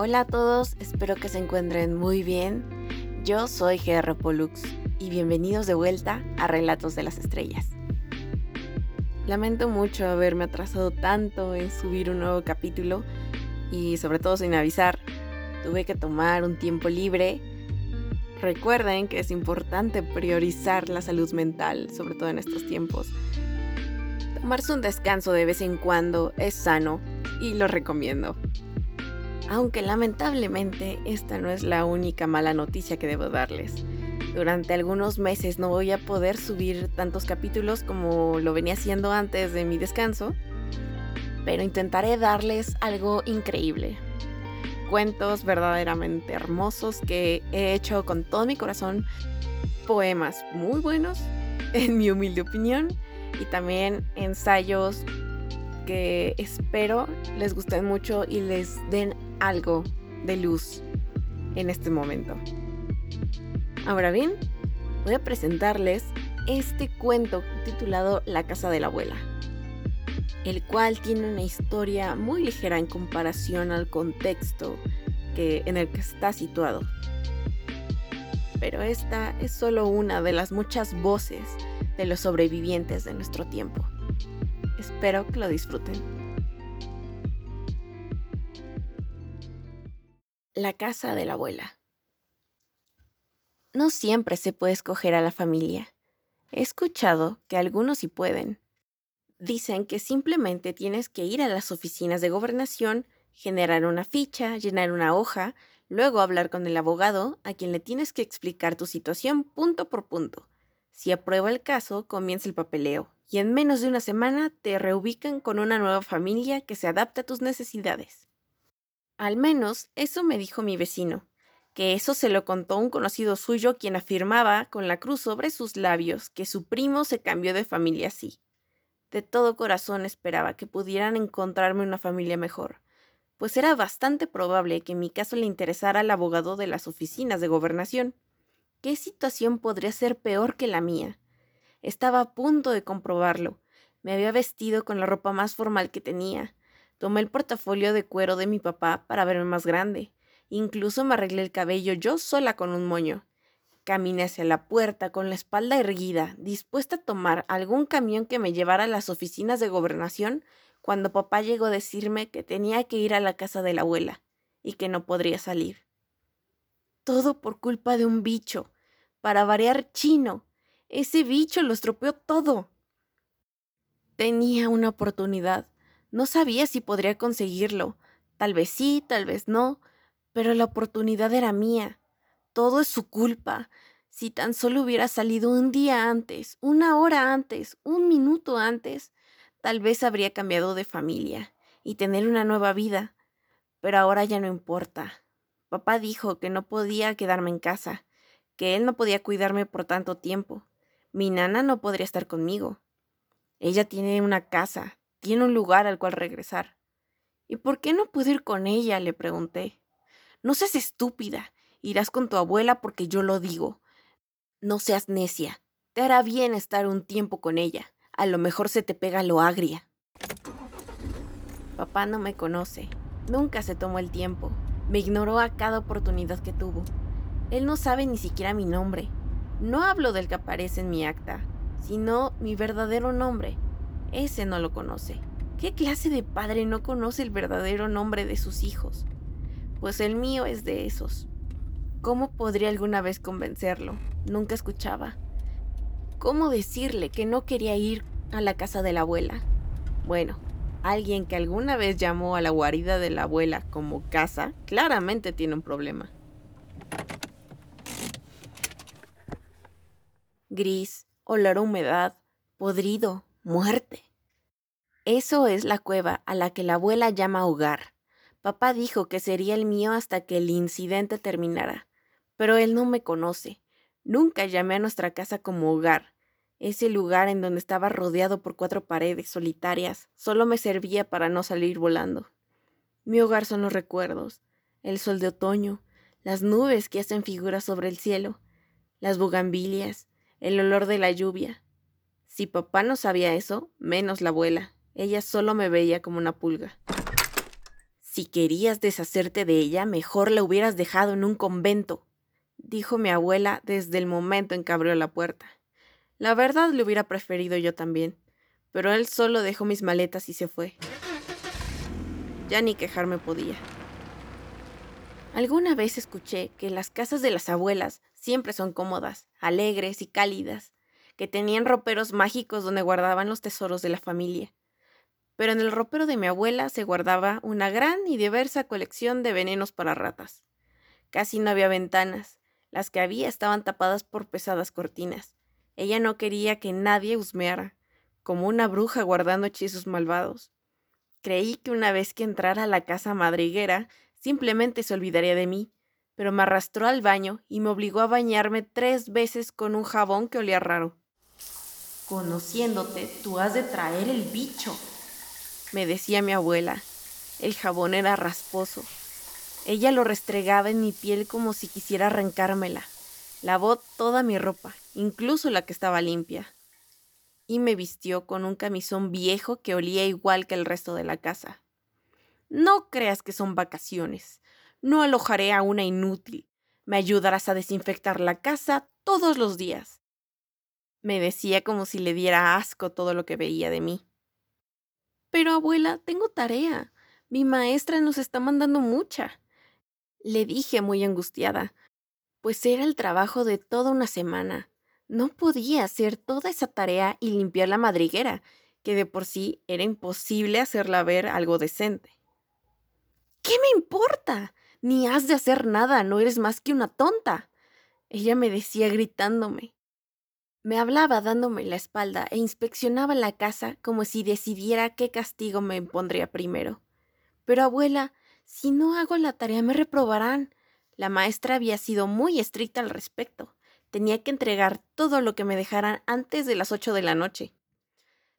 Hola a todos, espero que se encuentren muy bien. Yo soy GR Pollux y bienvenidos de vuelta a Relatos de las Estrellas. Lamento mucho haberme atrasado tanto en subir un nuevo capítulo y sobre todo sin avisar. Tuve que tomar un tiempo libre. Recuerden que es importante priorizar la salud mental, sobre todo en estos tiempos. Tomarse un descanso de vez en cuando es sano y lo recomiendo. Aunque lamentablemente esta no es la única mala noticia que debo darles. Durante algunos meses no voy a poder subir tantos capítulos como lo venía haciendo antes de mi descanso, pero intentaré darles algo increíble. Cuentos verdaderamente hermosos que he hecho con todo mi corazón, poemas muy buenos, en mi humilde opinión, y también ensayos que espero les gusten mucho y les den algo de luz en este momento. Ahora bien, voy a presentarles este cuento titulado La casa de la abuela, el cual tiene una historia muy ligera en comparación al contexto que, en el que está situado. Pero esta es solo una de las muchas voces de los sobrevivientes de nuestro tiempo. Espero que lo disfruten. La casa de la abuela. No siempre se puede escoger a la familia. He escuchado que algunos sí pueden. Dicen que simplemente tienes que ir a las oficinas de gobernación, generar una ficha, llenar una hoja, luego hablar con el abogado, a quien le tienes que explicar tu situación punto por punto. Si aprueba el caso, comienza el papeleo, y en menos de una semana te reubican con una nueva familia que se adapta a tus necesidades. Al menos eso me dijo mi vecino, que eso se lo contó un conocido suyo quien afirmaba con la cruz sobre sus labios que su primo se cambió de familia así. De todo corazón esperaba que pudieran encontrarme una familia mejor, pues era bastante probable que mi caso le interesara al abogado de las oficinas de gobernación. ¿Qué situación podría ser peor que la mía? Estaba a punto de comprobarlo. Me había vestido con la ropa más formal que tenía, Tomé el portafolio de cuero de mi papá para verme más grande. Incluso me arreglé el cabello yo sola con un moño. Caminé hacia la puerta con la espalda erguida, dispuesta a tomar algún camión que me llevara a las oficinas de gobernación, cuando papá llegó a decirme que tenía que ir a la casa de la abuela y que no podría salir. Todo por culpa de un bicho, para variar chino. Ese bicho lo estropeó todo. Tenía una oportunidad no sabía si podría conseguirlo. Tal vez sí, tal vez no, pero la oportunidad era mía. Todo es su culpa. Si tan solo hubiera salido un día antes, una hora antes, un minuto antes, tal vez habría cambiado de familia y tener una nueva vida. Pero ahora ya no importa. Papá dijo que no podía quedarme en casa, que él no podía cuidarme por tanto tiempo. Mi nana no podría estar conmigo. Ella tiene una casa, tiene un lugar al cual regresar. ¿Y por qué no puedo ir con ella? le pregunté. No seas estúpida. Irás con tu abuela porque yo lo digo. No seas necia. Te hará bien estar un tiempo con ella. A lo mejor se te pega lo agria. Papá no me conoce. Nunca se tomó el tiempo. Me ignoró a cada oportunidad que tuvo. Él no sabe ni siquiera mi nombre. No hablo del que aparece en mi acta, sino mi verdadero nombre, ese no lo conoce. ¿Qué clase de padre no conoce el verdadero nombre de sus hijos? Pues el mío es de esos. ¿Cómo podría alguna vez convencerlo? Nunca escuchaba. ¿Cómo decirle que no quería ir a la casa de la abuela? Bueno, alguien que alguna vez llamó a la guarida de la abuela como casa, claramente tiene un problema. Gris, olor a humedad, podrido, muerte. Eso es la cueva a la que la abuela llama hogar. Papá dijo que sería el mío hasta que el incidente terminara, pero él no me conoce. Nunca llamé a nuestra casa como hogar. Ese lugar en donde estaba rodeado por cuatro paredes solitarias solo me servía para no salir volando. Mi hogar son los recuerdos, el sol de otoño, las nubes que hacen figuras sobre el cielo, las bugambilias, el olor de la lluvia, si papá no sabía eso, menos la abuela. Ella solo me veía como una pulga. Si querías deshacerte de ella, mejor la hubieras dejado en un convento, dijo mi abuela desde el momento en que abrió la puerta. La verdad le hubiera preferido yo también, pero él solo dejó mis maletas y se fue. Ya ni quejarme podía. Alguna vez escuché que las casas de las abuelas siempre son cómodas, alegres y cálidas, que tenían roperos mágicos donde guardaban los tesoros de la familia. Pero en el ropero de mi abuela se guardaba una gran y diversa colección de venenos para ratas. Casi no había ventanas, las que había estaban tapadas por pesadas cortinas. Ella no quería que nadie husmeara, como una bruja guardando hechizos malvados. Creí que una vez que entrara a la casa madriguera, simplemente se olvidaría de mí, pero me arrastró al baño y me obligó a bañarme tres veces con un jabón que olía raro. Conociéndote, tú has de traer el bicho, me decía mi abuela. El jabón era rasposo. Ella lo restregaba en mi piel como si quisiera arrancármela. Lavó toda mi ropa, incluso la que estaba limpia y me vistió con un camisón viejo que olía igual que el resto de la casa. No creas que son vacaciones. No alojaré a una inútil. Me ayudarás a desinfectar la casa todos los días. Me decía como si le diera asco todo lo que veía de mí. Pero abuela, tengo tarea. Mi maestra nos está mandando mucha. Le dije muy angustiada, pues era el trabajo de toda una semana. No podía hacer toda esa tarea y limpiar la madriguera, que de por sí era imposible hacerla ver algo decente. ¿Qué me importa? Ni has de hacer nada, no eres más que una tonta. Ella me decía gritándome. Me hablaba dándome la espalda e inspeccionaba la casa como si decidiera qué castigo me impondría primero. Pero abuela, si no hago la tarea me reprobarán. La maestra había sido muy estricta al respecto. Tenía que entregar todo lo que me dejaran antes de las ocho de la noche.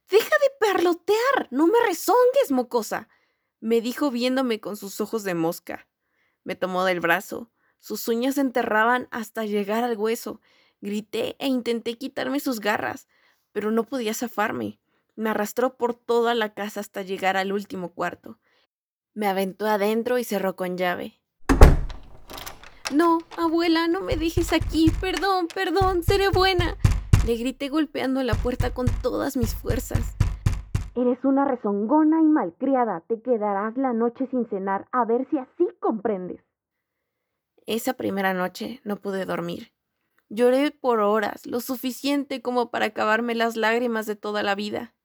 Deja de perlotear. No me rezongues, mocosa. me dijo viéndome con sus ojos de mosca. Me tomó del brazo. Sus uñas se enterraban hasta llegar al hueso. Grité e intenté quitarme sus garras, pero no podía zafarme. Me arrastró por toda la casa hasta llegar al último cuarto. Me aventó adentro y cerró con llave. No, abuela, no me dejes aquí. Perdón, perdón, seré buena. Le grité golpeando la puerta con todas mis fuerzas. Eres una rezongona y malcriada. Te quedarás la noche sin cenar a ver si así comprendes. Esa primera noche no pude dormir. Lloré por horas, lo suficiente como para acabarme las lágrimas de toda la vida.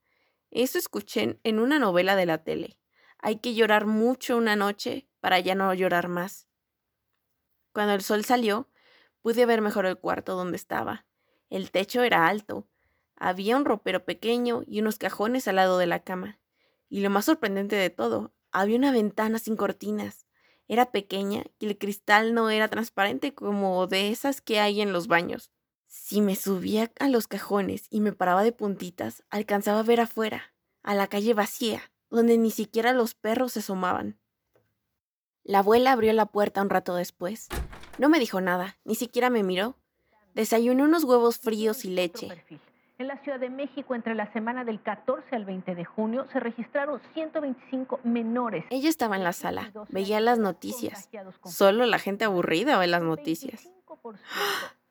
Eso escuché en una novela de la tele. Hay que llorar mucho una noche para ya no llorar más. Cuando el sol salió, pude ver mejor el cuarto donde estaba. El techo era alto. Había un ropero pequeño y unos cajones al lado de la cama. Y lo más sorprendente de todo, había una ventana sin cortinas. Era pequeña y el cristal no era transparente como de esas que hay en los baños. Si me subía a los cajones y me paraba de puntitas, alcanzaba a ver afuera, a la calle vacía, donde ni siquiera los perros se asomaban. La abuela abrió la puerta un rato después. No me dijo nada, ni siquiera me miró. Desayuné unos huevos fríos y leche. En la Ciudad de México, entre la semana del 14 al 20 de junio, se registraron 125 menores. Ella estaba en la sala, veía las noticias. Solo la gente aburrida ve las noticias.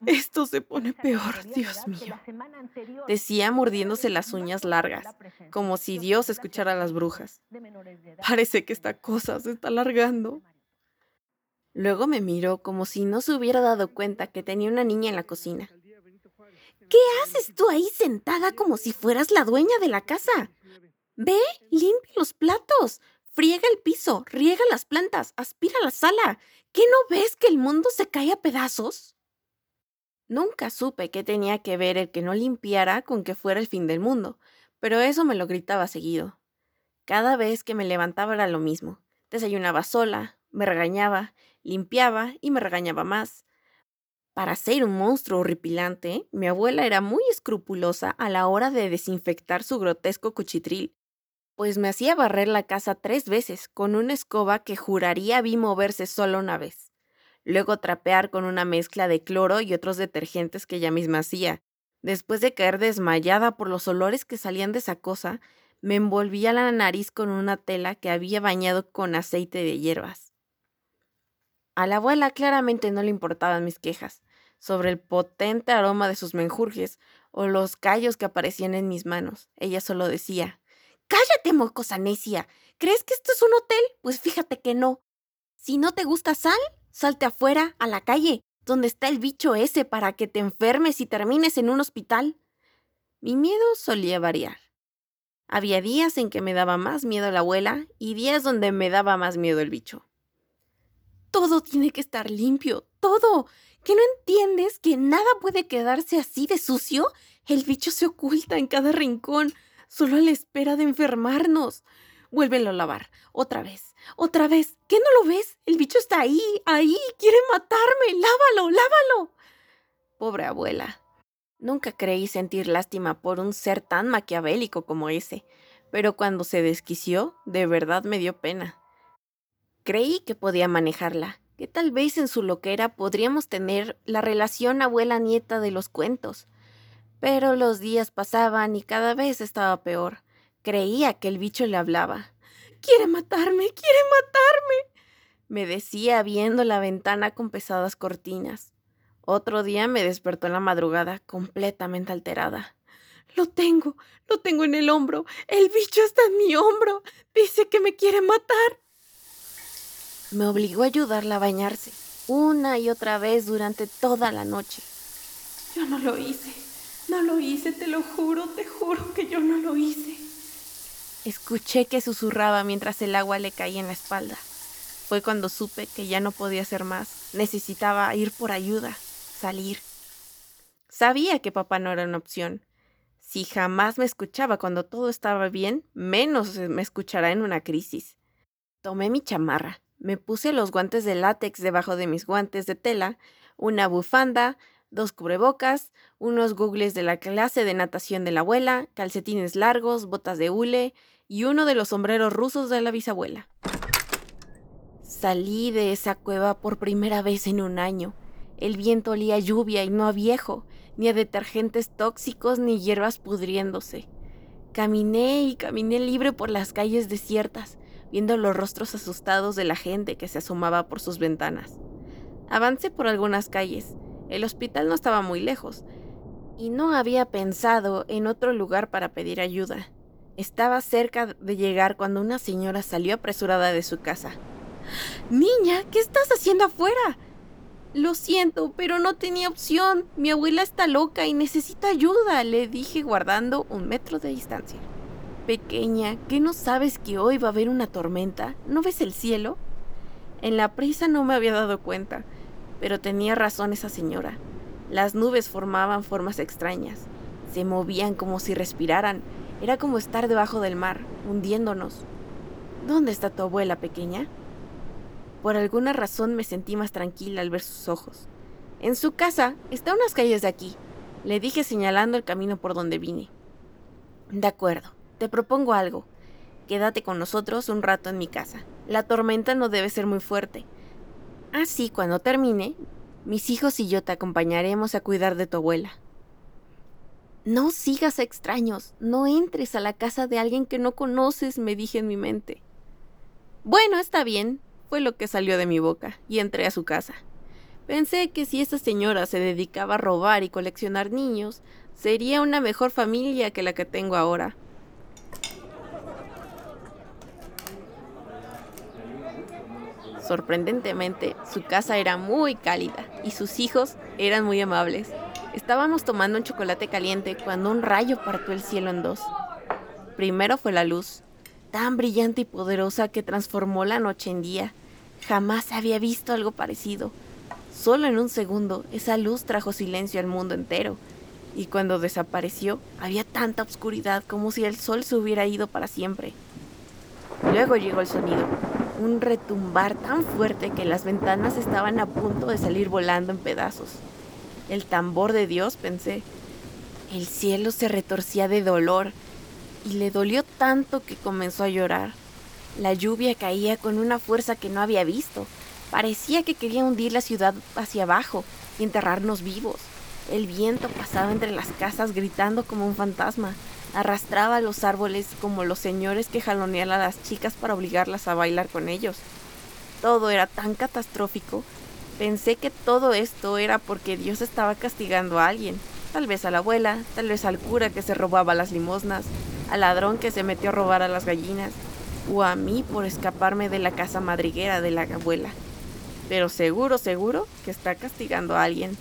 Esto se pone peor, Dios mío. Decía mordiéndose las uñas largas, como si Dios escuchara a las brujas. Parece que esta cosa se está alargando. Luego me miró como si no se hubiera dado cuenta que tenía una niña en la cocina. ¿Qué haces tú ahí sentada como si fueras la dueña de la casa? Ve, limpia los platos, friega el piso, riega las plantas, aspira la sala. ¿Qué no ves que el mundo se cae a pedazos? Nunca supe qué tenía que ver el que no limpiara con que fuera el fin del mundo, pero eso me lo gritaba seguido. Cada vez que me levantaba era lo mismo. Desayunaba sola, me regañaba, limpiaba y me regañaba más. Para ser un monstruo horripilante, mi abuela era muy escrupulosa a la hora de desinfectar su grotesco cuchitril, pues me hacía barrer la casa tres veces con una escoba que juraría vi moverse solo una vez. Luego trapear con una mezcla de cloro y otros detergentes que ella misma hacía. Después de caer desmayada por los olores que salían de esa cosa, Me envolvía la nariz con una tela que había bañado con aceite de hierbas. A la abuela claramente no le importaban mis quejas sobre el potente aroma de sus menjurjes o los callos que aparecían en mis manos. Ella solo decía, Cállate, mocosa necia. ¿Crees que esto es un hotel? Pues fíjate que no. Si no te gusta sal, salte afuera, a la calle, donde está el bicho ese para que te enfermes y termines en un hospital. Mi miedo solía variar. Había días en que me daba más miedo la abuela y días donde me daba más miedo el bicho. Todo tiene que estar limpio, todo. ¿Que no entiendes que nada puede quedarse así de sucio? El bicho se oculta en cada rincón, solo a la espera de enfermarnos. Vuélvelo a lavar, otra vez, otra vez. ¿Qué no lo ves? El bicho está ahí, ahí, quiere matarme. Lávalo, lávalo. Pobre abuela. Nunca creí sentir lástima por un ser tan maquiavélico como ese, pero cuando se desquició, de verdad me dio pena. Creí que podía manejarla, que tal vez en su loquera podríamos tener la relación abuela-nieta de los cuentos. Pero los días pasaban y cada vez estaba peor. Creía que el bicho le hablaba. Quiere matarme, quiere matarme. Me decía viendo la ventana con pesadas cortinas. Otro día me despertó en la madrugada completamente alterada. Lo tengo, lo tengo en el hombro. El bicho está en mi hombro. Dice que me quiere matar. Me obligó a ayudarla a bañarse, una y otra vez durante toda la noche. Yo no lo hice, no lo hice, te lo juro, te juro que yo no lo hice. Escuché que susurraba mientras el agua le caía en la espalda. Fue cuando supe que ya no podía hacer más. Necesitaba ir por ayuda, salir. Sabía que papá no era una opción. Si jamás me escuchaba cuando todo estaba bien, menos me escuchará en una crisis. Tomé mi chamarra, me puse los guantes de látex debajo de mis guantes de tela, una bufanda, dos cubrebocas, unos gugles de la clase de natación de la abuela, calcetines largos, botas de hule y uno de los sombreros rusos de la bisabuela. Salí de esa cueva por primera vez en un año. El viento olía a lluvia y no a viejo, ni a detergentes tóxicos ni hierbas pudriéndose. Caminé y caminé libre por las calles desiertas, viendo los rostros asustados de la gente que se asomaba por sus ventanas. Avancé por algunas calles, el hospital no estaba muy lejos, y no había pensado en otro lugar para pedir ayuda. Estaba cerca de llegar cuando una señora salió apresurada de su casa. Niña, ¿qué estás haciendo afuera? Lo siento, pero no tenía opción. Mi abuela está loca y necesita ayuda, le dije guardando un metro de distancia. Pequeña, ¿qué no sabes que hoy va a haber una tormenta? ¿No ves el cielo? En la prisa no me había dado cuenta. Pero tenía razón esa señora. Las nubes formaban formas extrañas. Se movían como si respiraran. Era como estar debajo del mar, hundiéndonos. ¿Dónde está tu abuela pequeña? Por alguna razón me sentí más tranquila al ver sus ojos. En su casa, está a unas calles de aquí, le dije señalando el camino por donde vine. De acuerdo, te propongo algo. Quédate con nosotros un rato en mi casa. La tormenta no debe ser muy fuerte. Así, cuando termine, mis hijos y yo te acompañaremos a cuidar de tu abuela. No sigas a extraños, no entres a la casa de alguien que no conoces, me dije en mi mente. Bueno, está bien, fue lo que salió de mi boca, y entré a su casa. Pensé que si esa señora se dedicaba a robar y coleccionar niños, sería una mejor familia que la que tengo ahora. Sorprendentemente, su casa era muy cálida y sus hijos eran muy amables. Estábamos tomando un chocolate caliente cuando un rayo partió el cielo en dos. Primero fue la luz, tan brillante y poderosa que transformó la noche en día. Jamás había visto algo parecido. Solo en un segundo, esa luz trajo silencio al mundo entero. Y cuando desapareció, había tanta oscuridad como si el sol se hubiera ido para siempre. Luego llegó el sonido, un retumbar tan fuerte que las ventanas estaban a punto de salir volando en pedazos. El tambor de Dios, pensé. El cielo se retorcía de dolor y le dolió tanto que comenzó a llorar. La lluvia caía con una fuerza que no había visto. Parecía que quería hundir la ciudad hacia abajo y enterrarnos vivos. El viento pasaba entre las casas gritando como un fantasma. Arrastraba los árboles como los señores que jalonean a las chicas para obligarlas a bailar con ellos. Todo era tan catastrófico. Pensé que todo esto era porque Dios estaba castigando a alguien. Tal vez a la abuela, tal vez al cura que se robaba las limosnas, al ladrón que se metió a robar a las gallinas, o a mí por escaparme de la casa madriguera de la abuela. Pero seguro, seguro que está castigando a alguien.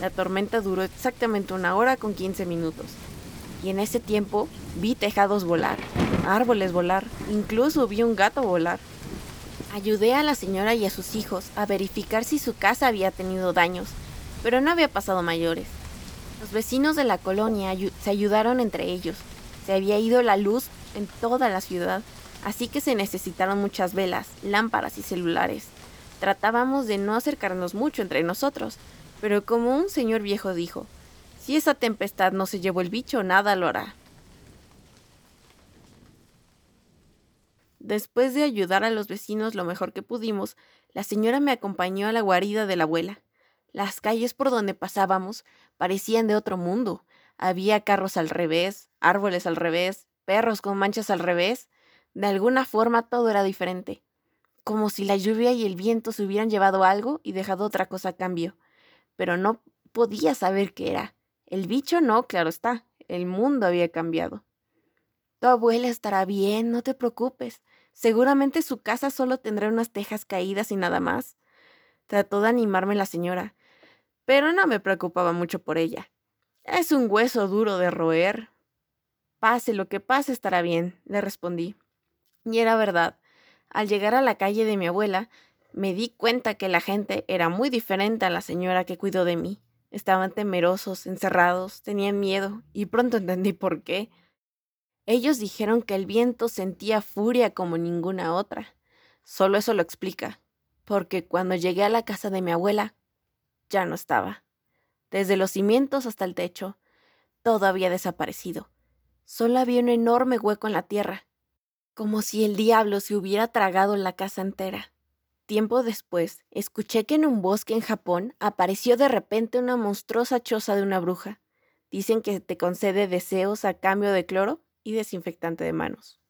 La tormenta duró exactamente una hora con 15 minutos. Y en ese tiempo vi tejados volar, árboles volar, incluso vi un gato volar. Ayudé a la señora y a sus hijos a verificar si su casa había tenido daños, pero no había pasado mayores. Los vecinos de la colonia se ayudaron entre ellos. Se había ido la luz en toda la ciudad, así que se necesitaron muchas velas, lámparas y celulares. Tratábamos de no acercarnos mucho entre nosotros, pero como un señor viejo dijo, si esa tempestad no se llevó el bicho, nada lo hará. Después de ayudar a los vecinos lo mejor que pudimos, la señora me acompañó a la guarida de la abuela. Las calles por donde pasábamos parecían de otro mundo. Había carros al revés, árboles al revés, perros con manchas al revés. De alguna forma todo era diferente como si la lluvia y el viento se hubieran llevado algo y dejado otra cosa a cambio. Pero no podía saber qué era. El bicho no, claro está. El mundo había cambiado. Tu abuela estará bien, no te preocupes. Seguramente su casa solo tendrá unas tejas caídas y nada más. Trató de animarme la señora, pero no me preocupaba mucho por ella. Es un hueso duro de roer. Pase lo que pase estará bien, le respondí. Y era verdad. Al llegar a la calle de mi abuela, me di cuenta que la gente era muy diferente a la señora que cuidó de mí. Estaban temerosos, encerrados, tenían miedo, y pronto entendí por qué. Ellos dijeron que el viento sentía furia como ninguna otra. Solo eso lo explica, porque cuando llegué a la casa de mi abuela, ya no estaba. Desde los cimientos hasta el techo, todo había desaparecido. Solo había un enorme hueco en la tierra, como si el diablo se hubiera tragado la casa entera. Tiempo después, escuché que en un bosque en Japón apareció de repente una monstruosa choza de una bruja. Dicen que te concede deseos a cambio de cloro y desinfectante de manos.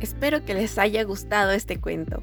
Espero que les haya gustado este cuento.